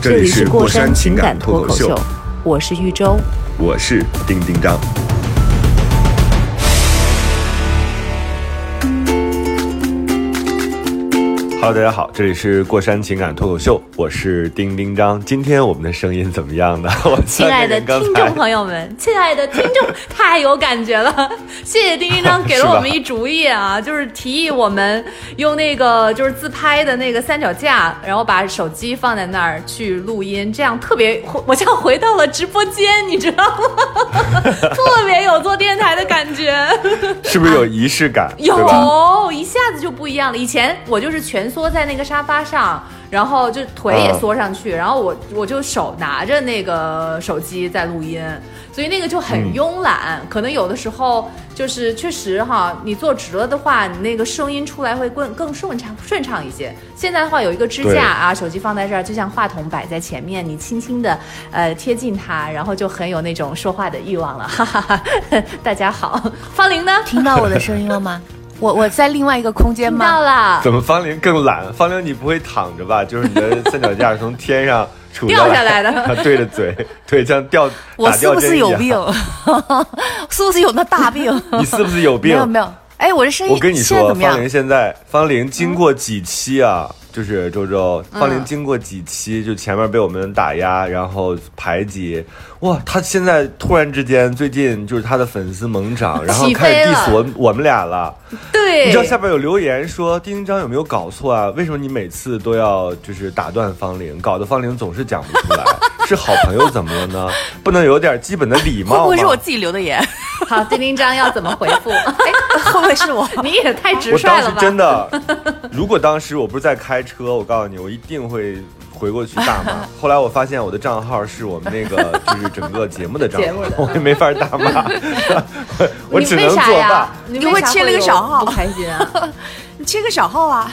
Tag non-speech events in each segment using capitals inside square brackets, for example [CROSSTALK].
这里是过山情感脱口秀，我是玉州。我是丁丁张。Hello，大家好，这里是过山情感脱口秀，我是丁丁张。今天我们的声音怎么样呢？[LAUGHS] 我亲爱的听众朋友们，亲爱的听众，太有感觉了！[LAUGHS] 谢谢丁丁张给了我们一主意啊，[LAUGHS] 就是提议我们用那个就是自拍的那个三脚架，然后把手机放在那儿去录音，这样特别，我像回到了直播间，你知道吗？特别有做电台的感觉。是不是有仪式感？有，一下子就不一样了。以前我就是蜷缩在那个沙发上，然后就腿也嗯缩上去，然后我我就手拿着那个手机在录音，所以那个就很嗯慵懒。可能有的时候就是确实哈，你坐直了的话，你那个声音出来会更更顺畅顺畅一些。现在的话有一个支架啊，手机放在这儿，就像话筒摆在前面，你轻轻的呃贴近它，然后就很有那种说话的欲望了。哈哈哈，[LAUGHS] 大家好，方玲呢？听到我的声音了吗？我我在另外一个空间吗到吗？了。怎么方玲更懒？方玲，你不会躺着吧？就是你的三脚架从天上 [LAUGHS] 杵掉下来的她对着嘴，对，像吊打我是不是有病？[LAUGHS] 是不是有那大病？[LAUGHS] 你是不是有病？没有没有。哎，我的声音我跟你说，现在怎么样方玲？现在方玲经过几期啊，就是周周，方玲经过几期，就前面被我们打压，然后排挤，哇，他现在突然之间最近就是他的粉丝猛涨，然后开始 diss 我我们俩了。对，你知道下边有留言说丁丁张有没有搞错啊？为什么你每次都要就是打断方玲，搞得方玲总是讲不出来？是好朋友怎么了呢？不能有点基本的礼貌吗？不会是我自己留的言？[LAUGHS] 好，丁丁张要怎么回复？哎，会不会是我？[LAUGHS] 你也太直我当时率了吧！真的，如果当时我不是在开车，我告诉你，我一定会回过去大骂。[LAUGHS] 后来我发现我的账号是我们那个就是整个节目的账号我也没法大骂，我 [LAUGHS] 只能为啥呀作罢。？你你会切了个小号不开心啊？[LAUGHS] 你切个小号啊？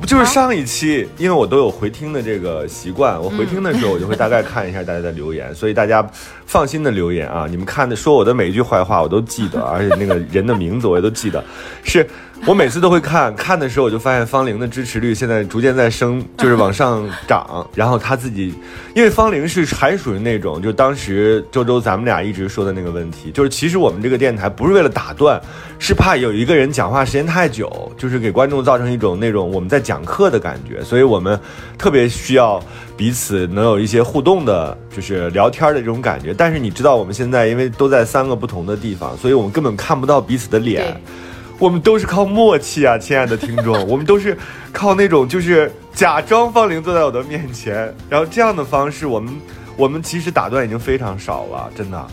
不就是上一期，因为我都有回听的这个习惯，我回听的时候我就会大概看一下大家的留言，所以大家放心的留言啊，你们看的说我的每一句坏话我都记得，而且那个人的名字我也都记得，是我每次都会看，看的时候我就发现方玲的支持率现在逐渐在升，就是往上涨，然后他自己，因为方玲是还属于那种，就当时周周咱们俩一直说的那个问题，就是其实我们这个电台不是为了打断，是怕有一个人讲话时间太久，就是给观众造成一种那种我们在讲课的感觉，所以我们特别需要彼此能有一些互动的，就是聊天的这种感觉。但是你知道，我们现在因为都在三个不同的地方，所以我们根本看不到彼此的脸。我们都是靠默契啊，亲爱的听众，我们都是靠那种就是假装方玲坐在我的面前，然后这样的方式，我们我们其实打断已经非常少了，真的。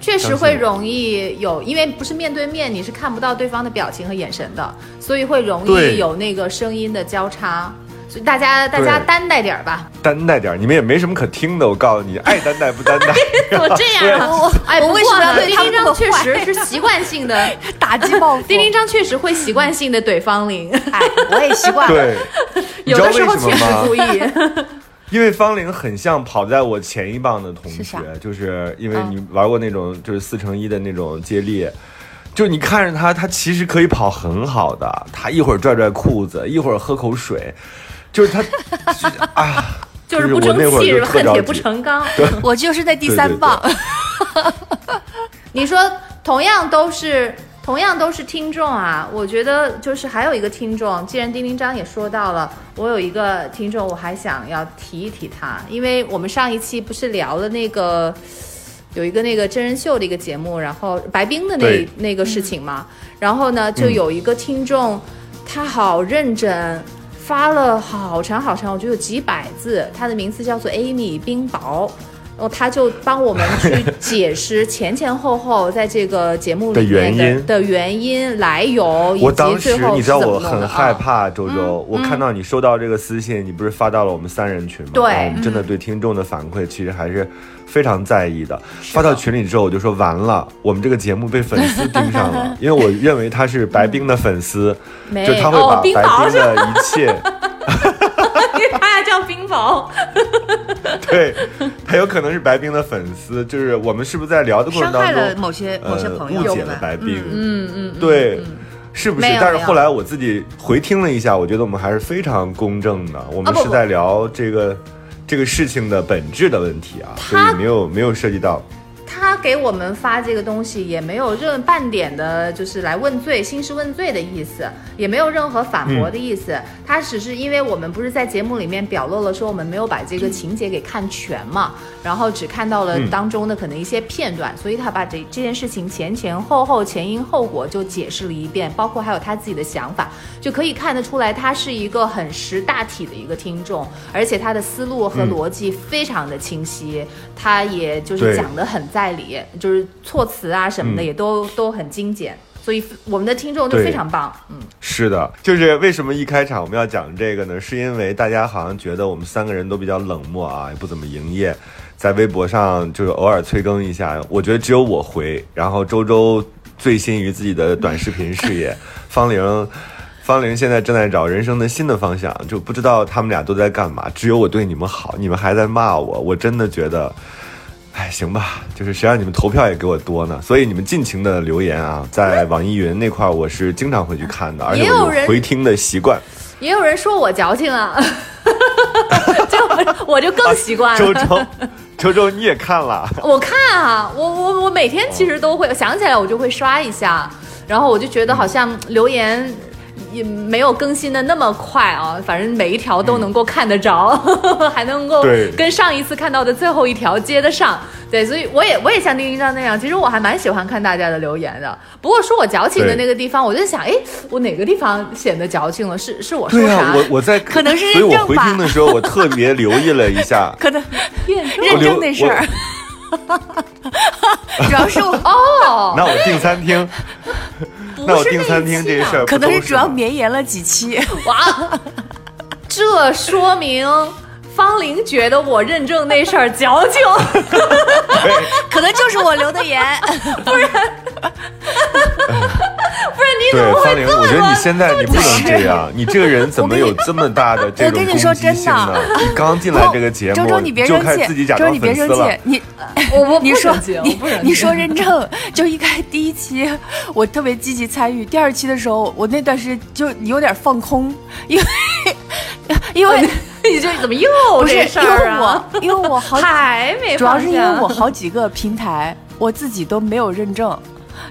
确实会容易有，因为不是面对面，你是看不到对方的表情和眼神的，所以会容易有那个声音的交叉。大家大家担待点儿吧。担待点儿，你们也没什么可听的，我告诉你，爱担待不担待。[LAUGHS] 怎么这样啊？我哎，我为什，么要对丁丁确实是习惯性的，[LAUGHS] 打击报复。[LAUGHS] 丁丁张确实会习惯性的怼方玲，哎，我也习惯了。对，有的时候确实？故意。因为方玲很像跑在我前一棒的同学是，就是因为嗯你玩过那种就是四乘一的那种接力，就你看着他，他其实可以跑很好的，他一会儿拽拽裤子，一会儿喝口水，就是他，就 [LAUGHS] 是啊，就是不争气，是吧恨铁不。成钢。[LAUGHS] 我就是那第三棒。[LAUGHS] 你说同样都是同样都是听众啊，我觉得就是还有一个听众，既然丁丁张也说到了，我有一个听众，我还想要提一提他，因为我们上一期不是聊了那个。有一个那个真人秀的一个节目，然后白冰的那那个事情嘛，然后呢，就有一个听众，他好认真，发了好长好长，我觉得有几百字，他的名字叫做 Amy 冰雹，然后他就帮我们去解释前前后后在这个节目里面的原因的原因来由，以及我当时最后你知道我很害啊。怕，周周，我看到你收到这个私信，你不是发到了我们三人群吗？对我们真的对听众的反馈其实还是非常在意的。发到群里之后，我就说完了，我们这个节目被粉丝盯上了，[LAUGHS] 因为我认为他是白冰的粉丝，就他会把白冰？的一切，因为他要叫冰雹，[LAUGHS] 对他有可能是白冰的粉丝，就是我们是不是在聊的过程伤害当中了某些某些呃朋友，误解了白冰，嗯嗯，对。是不是？但是后来我自己回听了一下，我觉得我们还是非常公正的。我们是在聊这个、这个事情的本质的问题啊，所以没有没有涉及到。他给我们发这个东西也没有任半点的，就是来问罪、兴师问罪的意思，也没有任何反驳的意思。他只是因为我们不是在节目里面表露了说我们没有把这个情节给看全嘛，然后只看到了嗯当中的可能一些片段，所以他把这这件事情前前后后、前因后果就解释了一遍，包括还有他自己的想法，就可以看得出来他是一个很识大体的一个听众，而且他的思路和嗯。逻辑非常的清晰，他也就是讲的很在理，就是措辞啊什么的嗯也都、都很精简，所以我们的听众就非常棒。嗯，是的，就是为什么一开场我们要讲这个呢？是因为大家好像觉得我们三个人都比较冷漠啊，也不怎么营业，在微博上就是偶尔催更一下。我觉得只有我回，然后周周醉心于自己的短视频事业，方玲。方玲现在正在找人生的新的方向，就不知道他们俩都在干嘛。只有我对你们好，你们还在骂我，我真的觉得，哎，行吧，就是谁让你们投票也给我多呢？所以你们尽情的留言啊，在网易云那块儿我是经常会去看的，而且我回听的习惯。也有人说我矫情啊，[LAUGHS] 就我就更习惯了。周周，周周你也看了？[LAUGHS] 我看啊，我我我每天其实都会想起来，我就会刷一下，然后我就觉得好像留言也没有更新的那么快啊，反正每一条都能够看得着，[LAUGHS] 还能够跟上一次看到的最后一条接得上。对，所以我也我也像丁丁章那样，其实我还蛮喜欢看大家的留言的。不过说我矫情的那个地方，我就想，哎，我哪个地方显得矫情了？是是我说啥？对啊、我我在 [LAUGHS] 可能是 [LAUGHS] 所以我认证吧回听的时候，我特别留意了一下。可能认留证那事儿，主要是我哦，那我订餐厅，那我订不是那一期的餐厅这事儿可能是主要绵延了几期，哇，[LAUGHS] 这说明方玲觉得我认证那事儿矫情。[LAUGHS] 可能就是我留的言。[LAUGHS] 不然 [LAUGHS] 不是你怎对么会方玲，这么我觉得你现在你不能这样，你这个人怎么有这么大的这种我跟你说攻击性真的呢？你刚进来这个节目，周周，你别就生气开始自己假，周周装你别生气粉丝了。，你我我不你说你说认证，就一开第一期我特别积极参与，第二期的时候我那段时间就有点放空，因为因为 [LAUGHS] 你这怎么又这事因为儿啊？我因为我好 [LAUGHS] 还没主要是因为我好几个平台我自己都没有认证。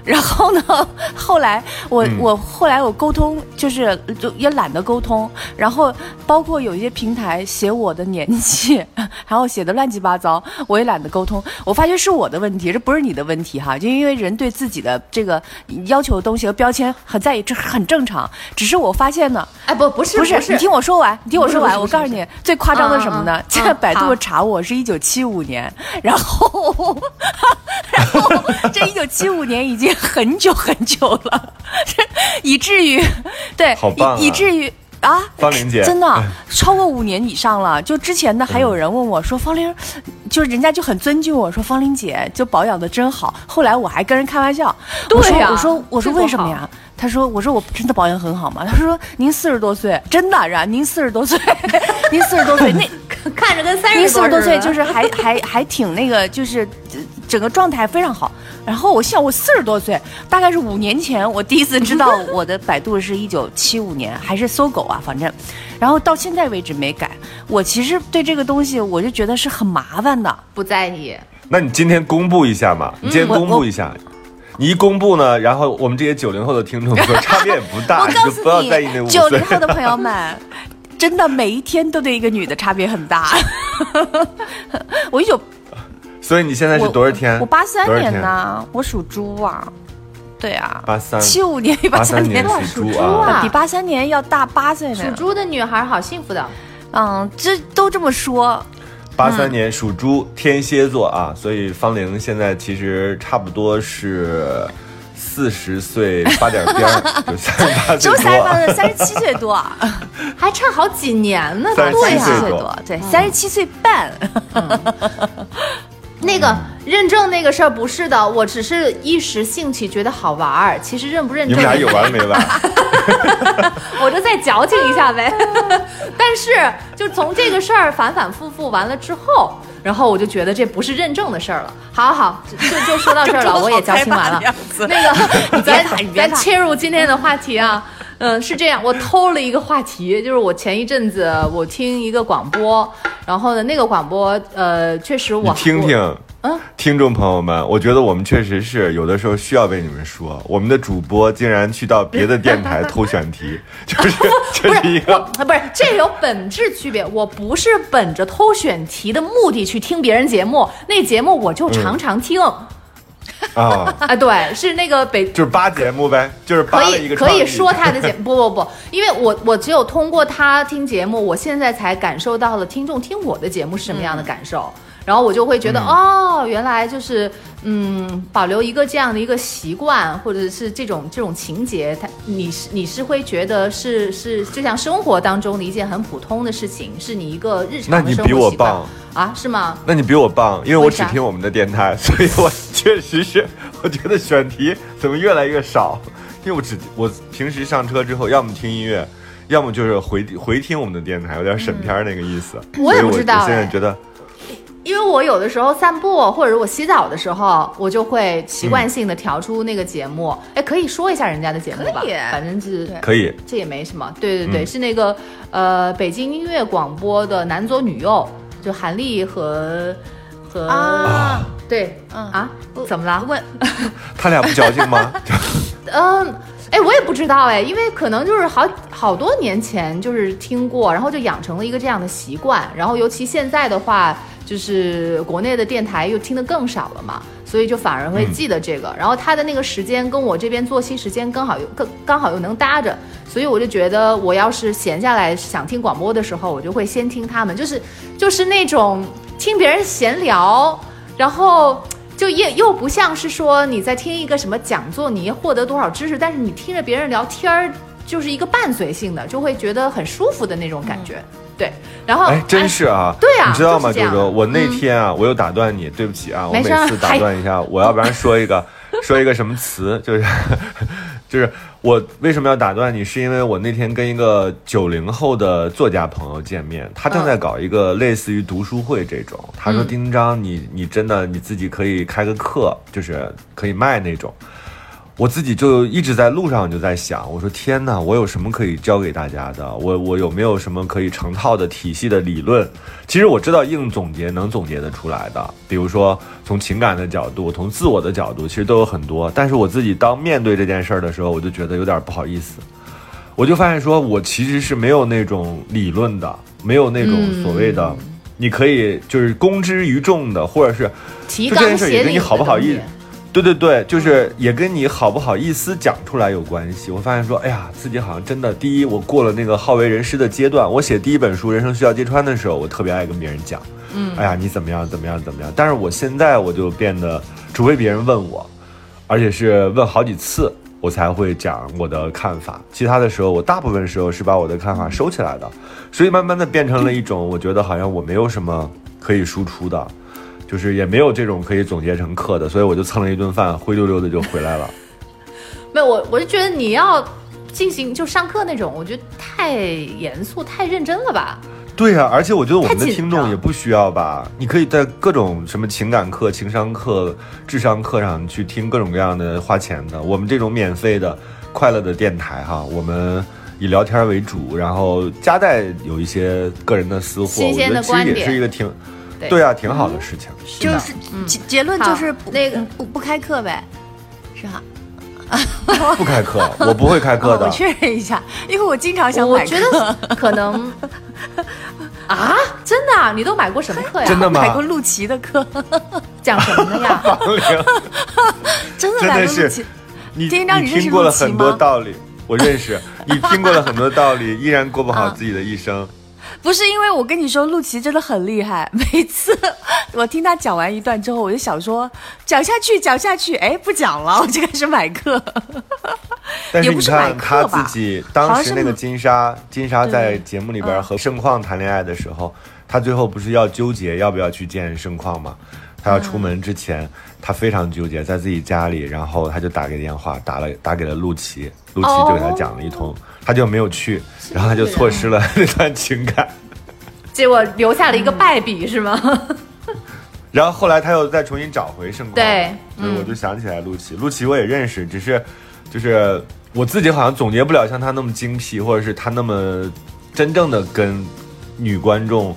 然后呢？后来我、嗯我后来我沟通，就是就也懒得沟通。然后包括有一些平台写我的年纪，[LAUGHS] 然后写的乱七八糟，我也懒得沟通。我发现是我的问题，这不是你的问题哈。就因为人对自己的这个要求的东西和标签很在意，这很正常。只是我发现呢，哎不不是不是，你听我说完，你听我说完。我告诉你，最夸张的什么呢在百度查我是一九七五年，然后，然后这一九七五年已经很久很久了，[LAUGHS] 以至于对好棒啊以以至于。啊，方玲姐真的超过五年以上了。就之前的还有人问我说：“方玲，就是人家就很尊敬我说方玲姐就保养的真好。”后来我还跟人开玩笑，我说对呀我说我说为什么呀？他说：“我说我真的保养很好吗？”他说：“您四十多岁，真的然您四十多岁，[LAUGHS] 您四十多岁，那 [LAUGHS] 看着跟三您十四十多岁就是还还还挺那个，就是呃整个状态非常好。然后我想，我四十多岁，大概是五年前，我第一次知道我的百度是一九七五年，还是搜狗啊，反正，然后到现在为止没改。我其实对这个东西，我就觉得是很麻烦的。不在意。那你今天公布一下嘛？你今天公布一下。你一公布呢，然后我们这些九零后的听众说差别也不大，[LAUGHS] 我告诉你就不要在意那五岁九零。后的朋友们，真的每一天都对一个女的差别很大。[LAUGHS] 我一九所以你现在是多少天？我八三年呢，我属猪啊。对啊，八三七五年比八三年年属猪属猪啊啊。比八三年要大八岁呢属。猪的女孩好幸福的，嗯，这都这么说，八三年属猪，天蝎座啊，所以方玲现在其实差不多是四十岁八点边儿，[LAUGHS] 就三十八岁三十八多。岁，三十七岁多，[LAUGHS] 还差好几年呢。三十对呀，七岁多多，对，三十七岁半，那个认证那个事儿不是的，我只是一时兴起觉得好玩儿，其实认不认证你们俩 [LAUGHS] 有完没完？[LAUGHS] 我就再矫情一下呗。[LAUGHS] 但是就从这个事儿反反复复完了之后，然后我就觉得这不是认证的事儿了。好好，就就说到这儿了，我也矫情完了。那个，咱咱切入今天的话题啊。嗯，是这样，我偷了一个话题，就是我前一阵子我听一个广播，然后呢，那个广播，呃，确实我听听，嗯听众朋友们，我觉得我们确实是有的时候需要为你们说，我们的主播竟然去到别的电台偷选题，就是 [LAUGHS] 这不是一个，啊，不是这有本质区别。我不是本着偷选题的目的去听别人节目，那节目我就常常听。啊，啊，对，是那个北就是扒节目呗，就是扒可以可以说他的节 [LAUGHS] 目，不不不，因为我我只有通过他听节目，我现在才感受到了听众听我的节目是什么样的感受。然后我就会觉得，哦，原来就是，嗯，保留一个这样的一个习惯，或者是这种这种情节，它你是你是会觉得是是就像生活当中的一件很普通的事情，是你一个日常的生那你比我棒啊？是吗？那你比我棒，因为我只听我们的电台，所以我确实是，我觉得选题怎么越来越少，因为我只我平时上车之后，要么听音乐，要么就是回回听我们的电台，有点审片那个意思。嗯我也不知道我现在哎觉得，因为我有的时候散步，或者我洗澡的时候，我就会习惯性的调出那个节目。哎、可以说一下人家的节目吧可以，反正是可以，这也没什么。对对对，嗯。是那个呃北京音乐广播的男左女右，就韩立和和、啊，对、嗯。啊，怎么了？问。[LAUGHS] 他俩不矫情吗？[LAUGHS] 嗯，哎，我也不知道哎，因为可能就是好好多年前就是听过，然后就养成了一个这样的习惯，然后尤其现在的话，就是国内的电台又听得更少了嘛，所以就反而会记得这个。然后他的那个时间跟我这边作息时间刚好又更刚好又能搭着，所以我就觉得我要是闲下来想听广播的时候，我就会先听他们，就是就是那种听别人闲聊，然后。就也又不像是说你在听一个什么讲座，你获得多少知识，但是你听着别人聊天儿，就是一个伴随性的，就会觉得很舒服的那种感觉。对，然后哎，真是啊，对啊你知道吗，就是这样周周？我那天啊，我又打断你，对不起啊，我每次打断一下，我要不然说一个说一个什么词，就是就是我为什么要打断你，是因为我那天跟一个九零后的作家朋友见面，他正在搞一个类似于读书会这种，他说嗯丁章，你你真的你自己可以开个课，就是可以卖那种。我自己就一直在路上就在想，我说天哪，我有什么可以教给大家的？我我有没有什么可以成套的体系的理论？其实我知道硬总结能总结得出来的，比如说从情感的角度，从自我的角度，其实都有很多。但是我自己当面对这件事儿的时候，我就觉得有点不好意思。我就发现说，我其实是没有那种理论的，没有那种所谓的，你可以就是公之于众的，或者是提就这件事儿也跟你好不好意对对对，就是也跟你好不好意思讲出来有关系。我发现说，哎呀，自己好像真的，第一，我过了那个好为人师的阶段。我写第一本书《人生需要揭穿》的时候，我特别爱跟别人讲，嗯，哎呀，你怎么样，怎么样，怎么样。但是我现在我就变得，除非别人问我，而且是问好几次，我才会讲我的看法。其他的时候，我大部分时候是把我的看法收起来的，所以慢慢的变成了一种，我觉得好像我没有什么可以输出的。就是也没有这种可以总结成课的，所以我就蹭了一顿饭，灰溜溜的就回来了。[LAUGHS] 没有我，我就觉得你要进行就上课那种，我觉得太严肃、太认真了吧？对呀、而且我觉得我们的听众也不需要吧，你可以在各种什么情感课、情商课、智商课上去听各种各样的花钱的。我们这种免费的、快乐的电台哈，我们以聊天为主，然后夹带有一些个人的私货，我觉得其实也是一个挺对对啊，挺好的事情。的就是结结论就是不那个不不开课呗，是吧？[LAUGHS] 不开课，我不会开课的哦我。确认一下，因为我经常想我买课觉得可能 [LAUGHS] 啊，真的啊、你都买过什么课呀？真的吗买过陆琪的课，[LAUGHS] 讲什么的呀？真的真的是买过陆琪。你丁章你认识听过了很多道理，我认识。你听过了很多道理，依然过不好啊自己的一生。不是因为我跟你说，陆琪真的很厉害。[LAUGHS] 每次 [LAUGHS] 我听他讲完一段之后，我就想说讲下去，讲下去，哎，不讲了，[LAUGHS] 我就开始买课。但是你看他自己当时那个金莎，金莎在节目里边和盛况谈恋爱的时候，他最后不是要纠结要不要去见盛况吗？他要出门之前，他非常纠结，在自己家里，然后他就打给电话，打了打给了陆琪，陆琪就给他讲了一通，他就没有去，然后他就错失了那段情感。结果留下了一个败笔，是吗？[LAUGHS] 然后后来他又再重新找回盛光，对所以我就想起来陆琪，陆琪我也认识，只是就是我自己好像总结不了像他那么精辟，或者是他那么真正的跟女观众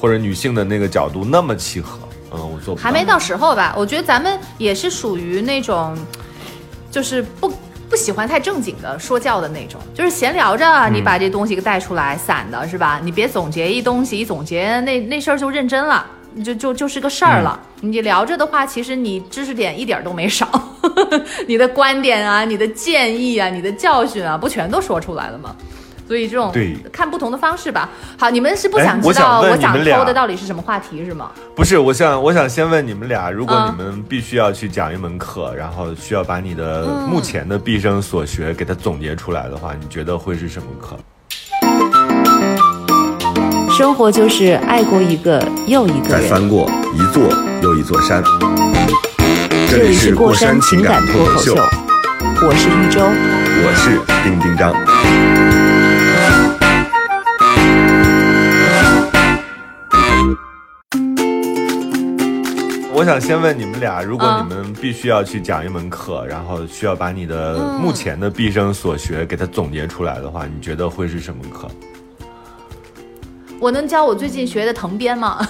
或者女性的那个角度那么契合。嗯，我做不还没到时候吧？我觉得咱们也是属于那种，就是不不喜欢太正经的说教的那种，就是闲聊着，你把这东西给带出来，散的是吧？你别总结一东西，一总结那那事儿就认真了。就就就是个事儿了。你聊着的话，其实你知识点一点都没少，[LAUGHS] 你的观点啊、你的建议啊、你的教训啊，不全都说出来了吗？所以这种对看不同的方式吧。好，你们是不哎想知道我想你们俩偷的到底是什么话题是吗？不是，我想我想先问你们俩，如果嗯你们必须要去讲一门课，然后需要把你的嗯目前的毕生所学给它总结出来的话，你觉得会是什么课？生活就是爱过一个又一个人。再翻过一座又一座山。这里是过山情感脱口秀，我是玉州。我是丁丁张。我想先问你们俩，如果嗯你们必须要去讲一门课，然后需要把你的嗯目前的毕生所学给它总结出来的话，你觉得会是什么课？我能教我最近学的藤编吗？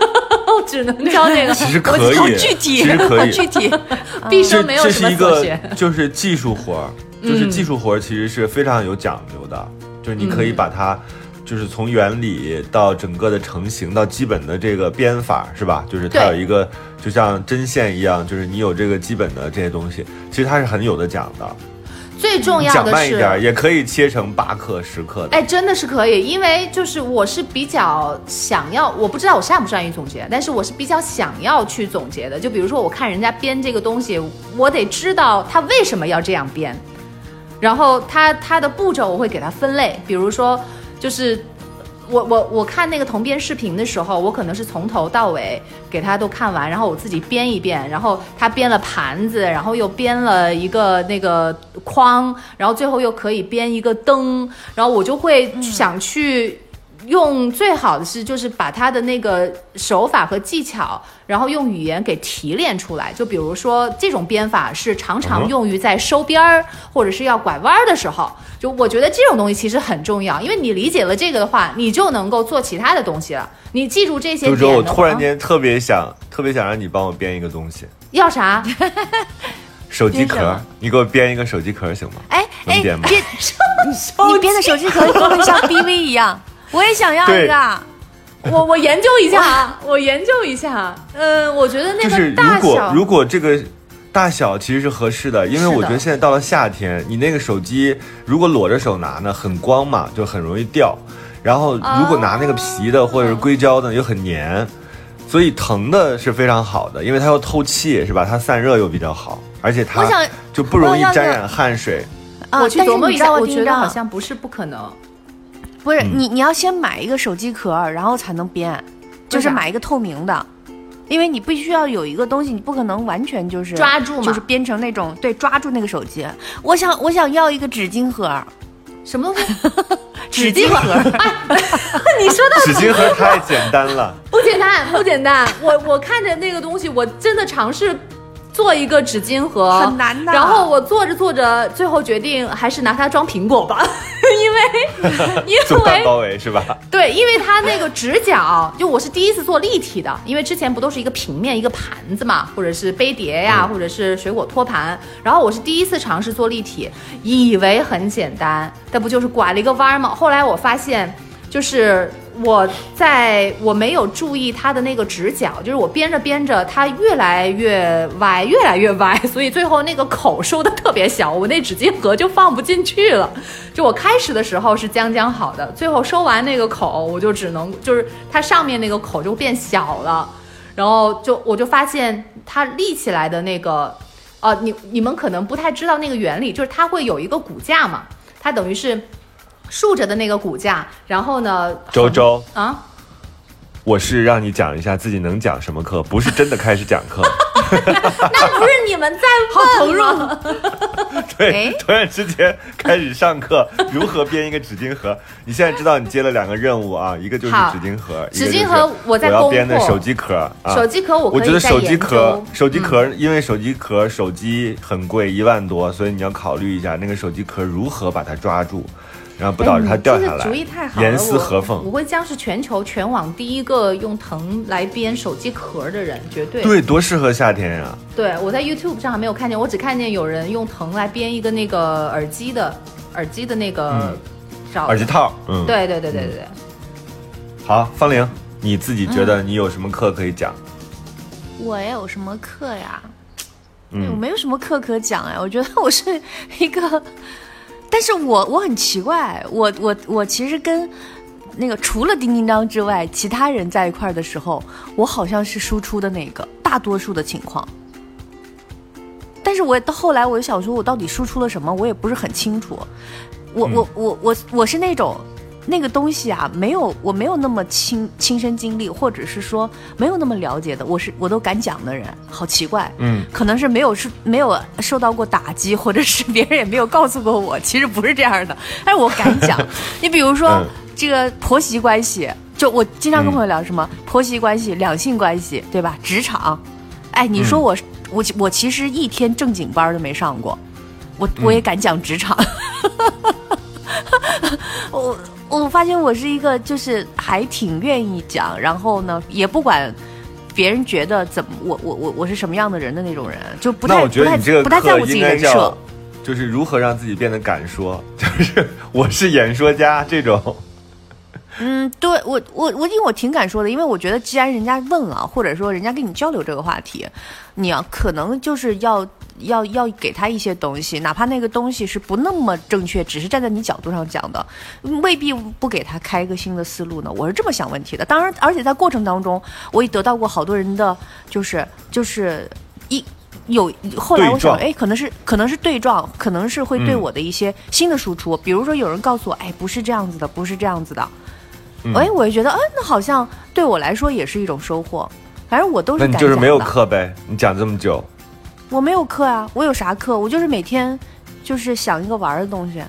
[LAUGHS] 我只能教这个，其实可以，好具体，其实可以，具体。这毕生没有这什么是一个所学。就是技术活儿，就是技术活儿其实是非常有讲究的，就是你可以把它。就是从原理到整个的成型到基本的这个编法是吧？就是它有一个就像针线一样，就是你有这个基本的这些东西，其实它是很有的讲的。最重要的是，慢一点，也可以切成八克、十克的。哎，真的是可以，因为就是我是比较想要，我不知道我善不善于总结，但是我是比较想要去总结的。就比如说，我看人家编这个东西，我得知道他为什么要这样编，然后他他的步骤我会给他分类，比如说就是。我我我看那个同编视频的时候，我可能是从头到尾给他都看完，然后我自己编一遍，然后他编了盘子，然后又编了一个那个框，然后最后又可以编一个灯，然后我就会想去用最好的是就是把他的那个手法和技巧，然后用语言给提炼出来。就比如说这种编法是常常用于在收边儿或者是要拐弯儿的时候。就我觉得这种东西其实很重要，因为你理解了这个的话，你就能够做其他的东西了。你记住这些周周，我突然间特别想，特别想让你帮我编一个东西，要啥？手机壳你给我编一个手机壳行吗？哎哎，能编吗编 [LAUGHS] 你编的手机壳会不会像 BV 一样？我也想要一个。啊我我研究一下啊，我研究一下。嗯，我觉得那就是个大如果小，如果这个大小其实是合适的，因为我觉得现在到了夏天，你那个手机如果裸着手拿呢，很光嘛，就很容易掉。然后如果拿那个皮的或者是硅胶的，又很粘，所以疼的是非常好的，因为它又透气，是吧？它散热又比较好，而且它就不容易沾染汗水。啊我去但是琢磨一下，你知道我觉得好像不是不可能。不是嗯。你，你要先买一个手机壳，然后才能编，就是买一个透明的，因为你必须要有一个东西，你不可能完全就是抓住嘛。就是编成那种对抓住那个手机。我想我想要一个纸巾盒，什么东西？[LAUGHS] 纸巾盒，[LAUGHS] 你说的纸巾盒太简单了，[LAUGHS] 不简单，不简单。我我看着那个东西，我真的尝试做一个纸巾盒，很难的然后我做着做着，最后决定还是拿它装苹果吧，[LAUGHS] 因为 [LAUGHS] 因为包围是吧？对，因为它那个直角，就我是第一次做立体的，因为之前不都是一个平面一个盘子嘛，或者是杯碟呀，或者是水果托盘，然后我是第一次尝试做立体，以为很简单，但不就是拐了一个弯儿吗？后来我发现。就是我在我没有注意它的那个直角，就是我编着编着，它越来越歪，越来越歪，所以最后那个口收的特别小，我那纸巾盒就放不进去了。就我开始的时候是将将好的，最后收完那个口，我就只能就是它上面那个口就变小了，然后就我就发现它立起来的那个，呃，你你们可能不太知道那个原理，就是它会有一个骨架嘛，它等于是竖着的那个骨架，然后呢，周周，啊。我是让你讲一下自己能讲什么课，不是真的开始讲课。[LAUGHS] 那不是你们在问吗？[LAUGHS] 对哎，突然之间开始上课，[LAUGHS] 如何编一个纸巾盒？你现在知道你接了两个任务啊，一个就是纸巾盒，纸巾盒我在我要编的手机壳啊。手机壳我我觉得手机壳手机壳，因为手机壳手机很贵，一万多，所以你要考虑一下那个手机壳如何把它抓住，然后不导致它掉下来。哎这个主意太好了，严丝合缝我缝。会将是全球全网第一个用藤来编手机壳的人，绝对。对，多适合夏天呀！对我在 YouTube 上还没有看见，我只看见有人用藤来编一个那个耳机的耳机的那个嗯、耳机。套，嗯，。对对对对对对。好，方玲，你自己觉得你有什么课可以讲？我有什么课呀？我嗯，没有什么课可讲哎，我觉得我是一个，但是我我很奇怪，我我我其实跟那个除了叮叮当之外，其他人在一块儿的时候，我好像是输出的那个，大多数的情况。但是我到后来，我就想说，我到底输出了什么，我也不是很清楚。我我我我我是那种那个东西啊，没有我没有那么亲亲身经历，或者是说没有那么了解的，我是我都敢讲的人，好奇怪。嗯，可能是没有是没有受到过打击，或者是别人也没有告诉过我，其实不是这样的，但是我敢讲。[LAUGHS] 你比如说、嗯这个婆媳关系，就我经常跟朋友聊什么、婆媳关系、两性关系，对吧？职场，哎，你说我、我我其实一天正经班都没上过，我我也敢讲职场。[LAUGHS] 我我发现我是一个就是还挺愿意讲，然后呢也不管别人觉得怎么我我我我是什么样的人的那种人，就不太我觉得你这个不太不太在乎自己人设。，就是如何让自己变得敢说，就是 [LAUGHS] 我是演说家这种。[LAUGHS] 嗯，对我我我因为我挺敢说的，因为我觉得既然人家问了，或者说人家跟你交流这个话题，你要可能就是要要要给他一些东西，哪怕那个东西是不那么正确，只是站在你角度上讲的，未必不给他开一个新的思路呢。我是这么想问题的。当然，而且在过程当中，我也得到过好多人的就是就是一。有后来我想，哎，可能是可能是对撞，可能是会对嗯我的一些新的输出，比如说有人告诉我，哎，不是这样子的，不是这样子的，嗯哎，我就觉得，嗯，那好像对我来说也是一种收获。反正我都是那你就是没有，课呗？你讲这么久，我没有课啊，我有啥课？我就是每天就是想一个玩儿的东西。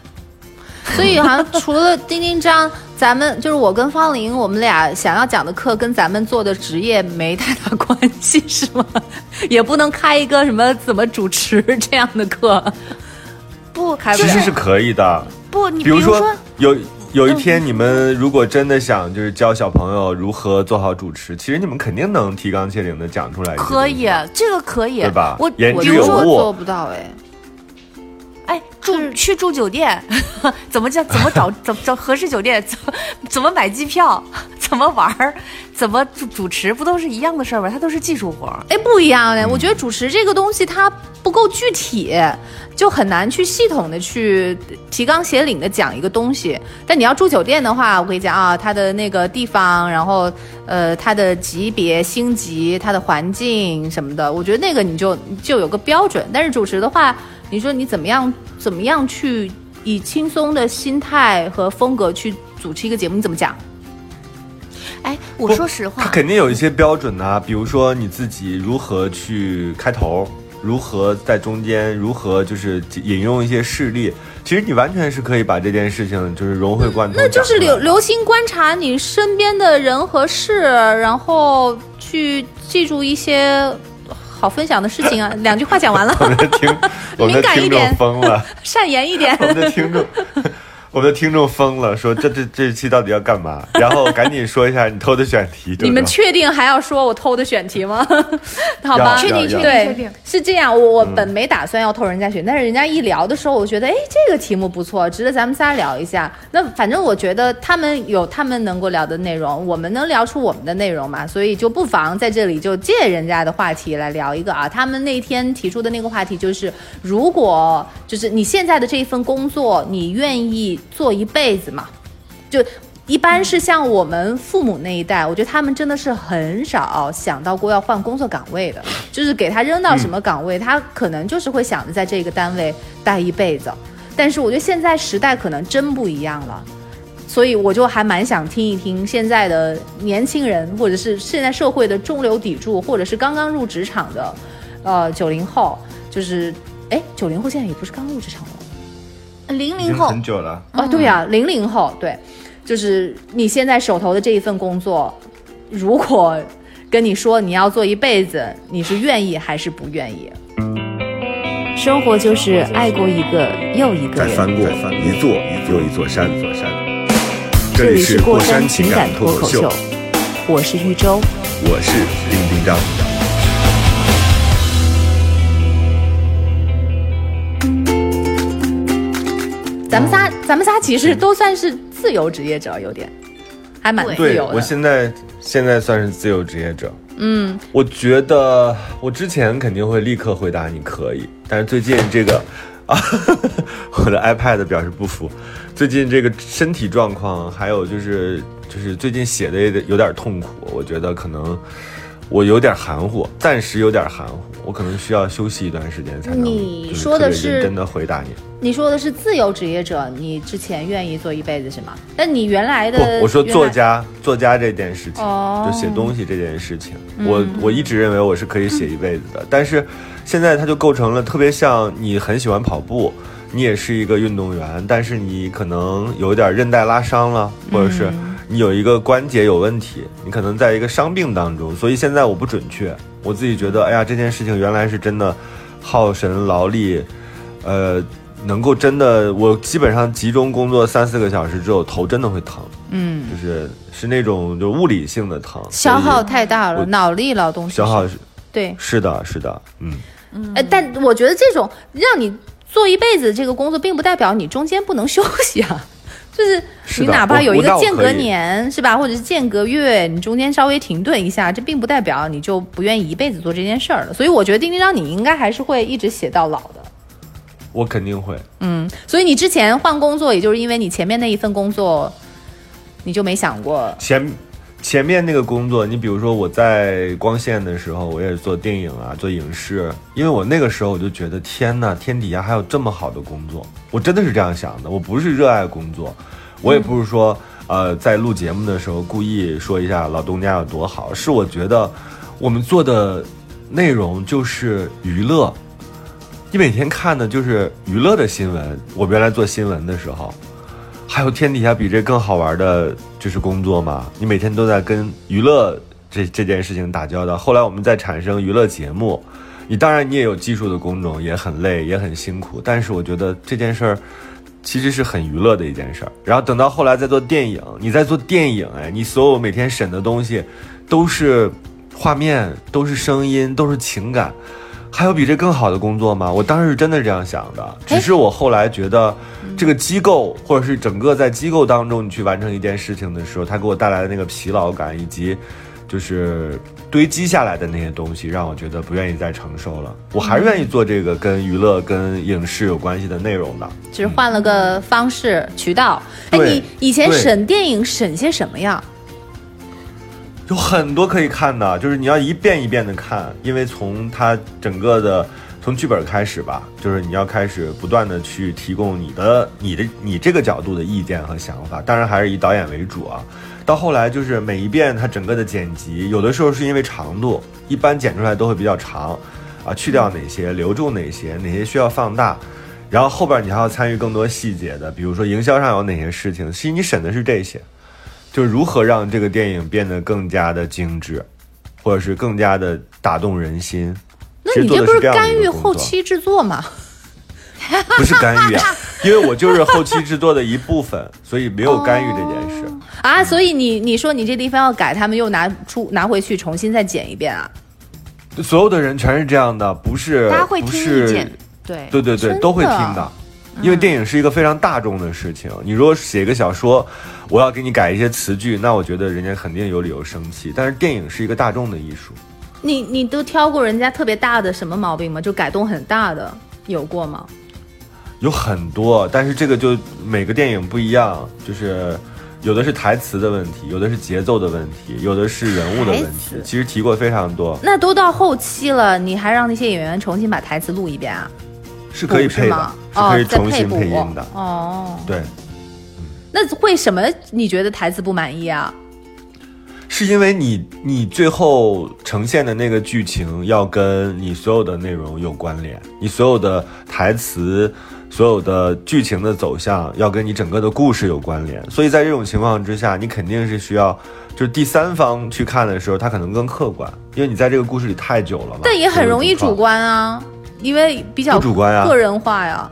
所以好像除了丁丁张，咱们就是我跟方玲，我们俩想要讲的课跟咱们做的职业没太大关系，是吗？[LAUGHS] 也不能开一个什么怎么主持这样的课。不，开其实是可以的。不，你比如说说有有一天你们如果真的想就是教小朋友如何做好主持，其实你们肯定能提纲挈领的讲出来。可以，，这个可以，对吧？我言我之有物。就说做不到哎，哎，住去住酒店，怎么叫怎么找怎么找合适酒店，怎么怎么买机票，[LAUGHS] 怎么玩儿，怎么主主持，不都是一样的事儿吗？它都是技术活儿。哎，不一样的。我觉得主持这个东西它不够具体，就很难去系统的去提纲挈领的讲一个东西。但你要住酒店的话，我跟你讲啊，它的那个地方，然后呃，它的级别、星级、它的环境什么的，我觉得那个你就就有个标准。但是主持的话，你说你怎么样怎么样去以轻松的心态和风格去主持一个节目，你怎么讲？哎，我说实话他，肯定有一些标准的、比如说你自己如何去开头，如何在中间，如何就是引用一些事例。其实你完全是可以把这件事情就是融会贯通。那就是留留心观察你身边的人和事，然后去记住一些好分享的事情啊。[LAUGHS] 两句话讲完了，我们的听 [LAUGHS] 我们的听众敏感一点疯了。善言一点我。们的听众，我们的听众疯了，说这这这期到底要干嘛？[LAUGHS] 然后赶紧说一下你偷的选题。你们确定还要说我偷的选题吗？[LAUGHS] 好吧，确定确定确定是这样。我我本没打算要偷人家选，但是人家一聊的时候，我觉得哎，这个题目不错，值得咱们仨聊一下。那反正我觉得他们有他们能够聊的内容，我们能聊出我们的内容嘛，所以就不妨在这里就借人家的话题来聊一个啊。他们那天提出的那个话题就是，如果就是你现在的这一份工作，你愿意做一辈子嘛？就一般是像我们父母那一代，我觉得他们真的是很少想到过要换工作岗位的，就是给他扔到什么岗位，他可能就是会想着在这个单位待一辈子。但是我觉得现在时代可能真不一样了，所以我就还蛮想听一听现在的年轻人，或者是现在社会的中流砥柱，或者是刚刚入职场的，呃，九零后，就是哎，九零后现在也不是刚入职场了。零零后很久了。啊，对呀、零零后，对，就是你现在手头的这一份工作，如果跟你说你要做一辈子，你是愿意还是不愿意？生活就是爱过一个又一个人。再翻过一座又一座山，一座山。这这里里是过山山情情感感脱口秀脱口秀，，我是玉州。我是丁丁张。咱们仨，咱们仨其实都算是自由职业者，有点，还蛮自对由的。我现在现在算是自由职业者。嗯，我觉得我之前肯定会立刻回答你可以，但是最近这个啊，[LAUGHS] 我的 iPad 表示不服。最近这个身体状况，还有就是就是最近写的也有点痛苦，我觉得可能我有点含糊，暂时有点含糊，我可能需要休息一段时间才能。你说的是真的回答你。你说的是自由职业者，你之前愿意做一辈子是吗？但你原来的不，我说作家，作家这件事情，哦。就写东西这件事情，我我一直认为我是可以写一辈子的，但是现在它就构成了特别像你很喜欢跑步，你也是一个运动员，但是你可能有点韧带拉伤了，或者是你有一个关节有问题，你可能在一个伤病当中，所以现在我不准确，我自己觉得，哎呀，这件事情原来是真的耗神劳力，呃。能够真的，我基本上集中工作三四个小时之后，头真的会疼。嗯，就是是那种就物理性的疼，消耗太大了，脑力劳动消耗是对。是的，是的，嗯，哎，但我觉得这种让你做一辈子这个工作，并不代表你中间不能休息啊。[LAUGHS] 就是你哪怕有一个间隔年，是吧？或者是间隔月，你中间稍微停顿一下，这并不代表你就不愿意一辈子做这件事儿了。所以我觉得丁丁张你应该还是会一直写到老的。我肯定会。嗯，所以你之前换工作，也就是因为你前面那一份工作，你就没想过，前前面那个工作，你比如说我在光线的时候，我也是做电影啊，做影视，因为我那个时候我就觉得天呐，天底下还有这么好的工作，我真的是这样想的。我不是热爱工作，我也不是说、呃在录节目的时候故意说一下老东家有多好，是我觉得我们做的内容就是娱乐。你每天看的就是娱乐的新闻。我原来做新闻的时候，还有天底下比这更好玩的，就是工作吗？你每天都在跟娱乐这这件事情打交道。后来我们再产生娱乐节目，你当然你也有技术的工种，也很累，也很辛苦。但是我觉得这件事儿其实是很娱乐的一件事儿。然后等到后来再做电影，你在做电影，哎，你所有每天审的东西都是画面，都是声音，都是情感。还有比这更好的工作吗？我当时是真的是这样想的，只是我后来觉得，这个机构或者是整个在机构当中你去完成一件事情的时候，它给我带来的那个疲劳感，以及就是堆积下来的那些东西，让我觉得不愿意再承受了。我还是愿意做这个跟娱乐、跟影视有关系的内容的。只是换了个方式、渠道。哎，你以前审电影审些什么呀？有很多可以看的，就是你要一遍一遍的看，因为从它整个的从剧本开始吧，就是你要开始不断的去提供你的、你的、你这个角度的意见和想法，当然还是以导演为主啊。到后来就是每一遍它整个的剪辑，有的时候是因为长度，一般剪出来都会比较长，啊，去掉哪些，留住哪些，哪些需要放大。然后后边你还要参与更多细节的，比如说营销上有哪些事情，其实你审的是这些。就如何让这个电影变得更加的精致，或者是更加的打动人心。那你这不是干预后期制作吗？不是干预啊？[LAUGHS] 因为我就是后期制作的一部分，所以没有干预这件事。啊，所以你你说你这地方要改，他们又拿出拿回去重新再剪一遍啊？所有的人全是这样的，不是大家会听不是意见，对对对对，都会听的。因为电影是一个非常大众的事情，你如果写个小说，我要给你改一些词句，那我觉得人家肯定有理由生气。但是电影是一个大众的艺术，你你都挑过人家特别大的什么毛病吗？就改动很大的有过吗？有很多，但是这个就每个电影不一样，就是有的是台词的问题，有的是节奏的问题，有的是人物的问题。其实提过非常多，那都到后期了，你还让那些演员重新把台词录一遍啊？是可以配的是，是可以重新配音的。哦，对，那为什么你觉得台词不满意啊？是因为你你最后呈现的那个剧情要跟你所有的内容有关联，你所有的台词、所有的剧情的走向要跟你整个的故事有关联，所以在这种情况之下，你肯定是需要就是第三方去看的时候，他可能更客观，因为你在这个故事里太久了嘛。但也很容易主观啊，因为比较不主观啊个人化呀。